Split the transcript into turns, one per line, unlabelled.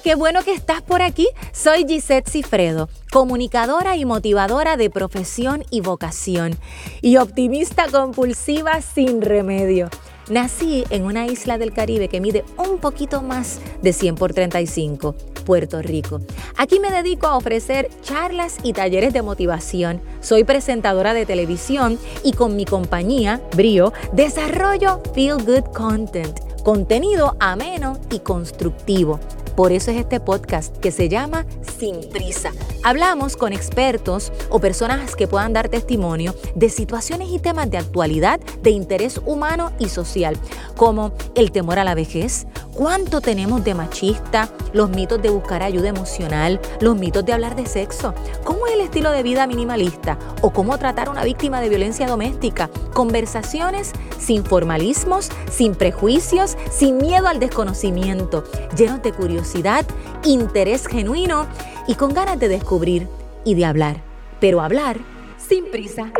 Qué bueno que estás por aquí. Soy Gisette Cifredo, comunicadora y motivadora de profesión y vocación y optimista compulsiva sin remedio. Nací en una isla del Caribe que mide un poquito más de 100 por 35, Puerto Rico. Aquí me dedico a ofrecer charlas y talleres de motivación. Soy presentadora de televisión y con mi compañía, Brio, desarrollo Feel Good Content, contenido ameno y constructivo por eso es este podcast que se llama Sin Prisa. Hablamos con expertos o personas que puedan dar testimonio de situaciones y temas de actualidad de interés humano y social, como el temor a la vejez, cuánto tenemos de machista, los mitos de buscar ayuda emocional, los mitos de hablar de sexo, cómo es el estilo de vida minimalista o cómo tratar a una víctima de violencia doméstica. Conversaciones sin formalismos, sin prejuicios, sin miedo al desconocimiento, llenos de curiosidad, interés genuino y con ganas de descubrir y de hablar. Pero hablar sin prisa.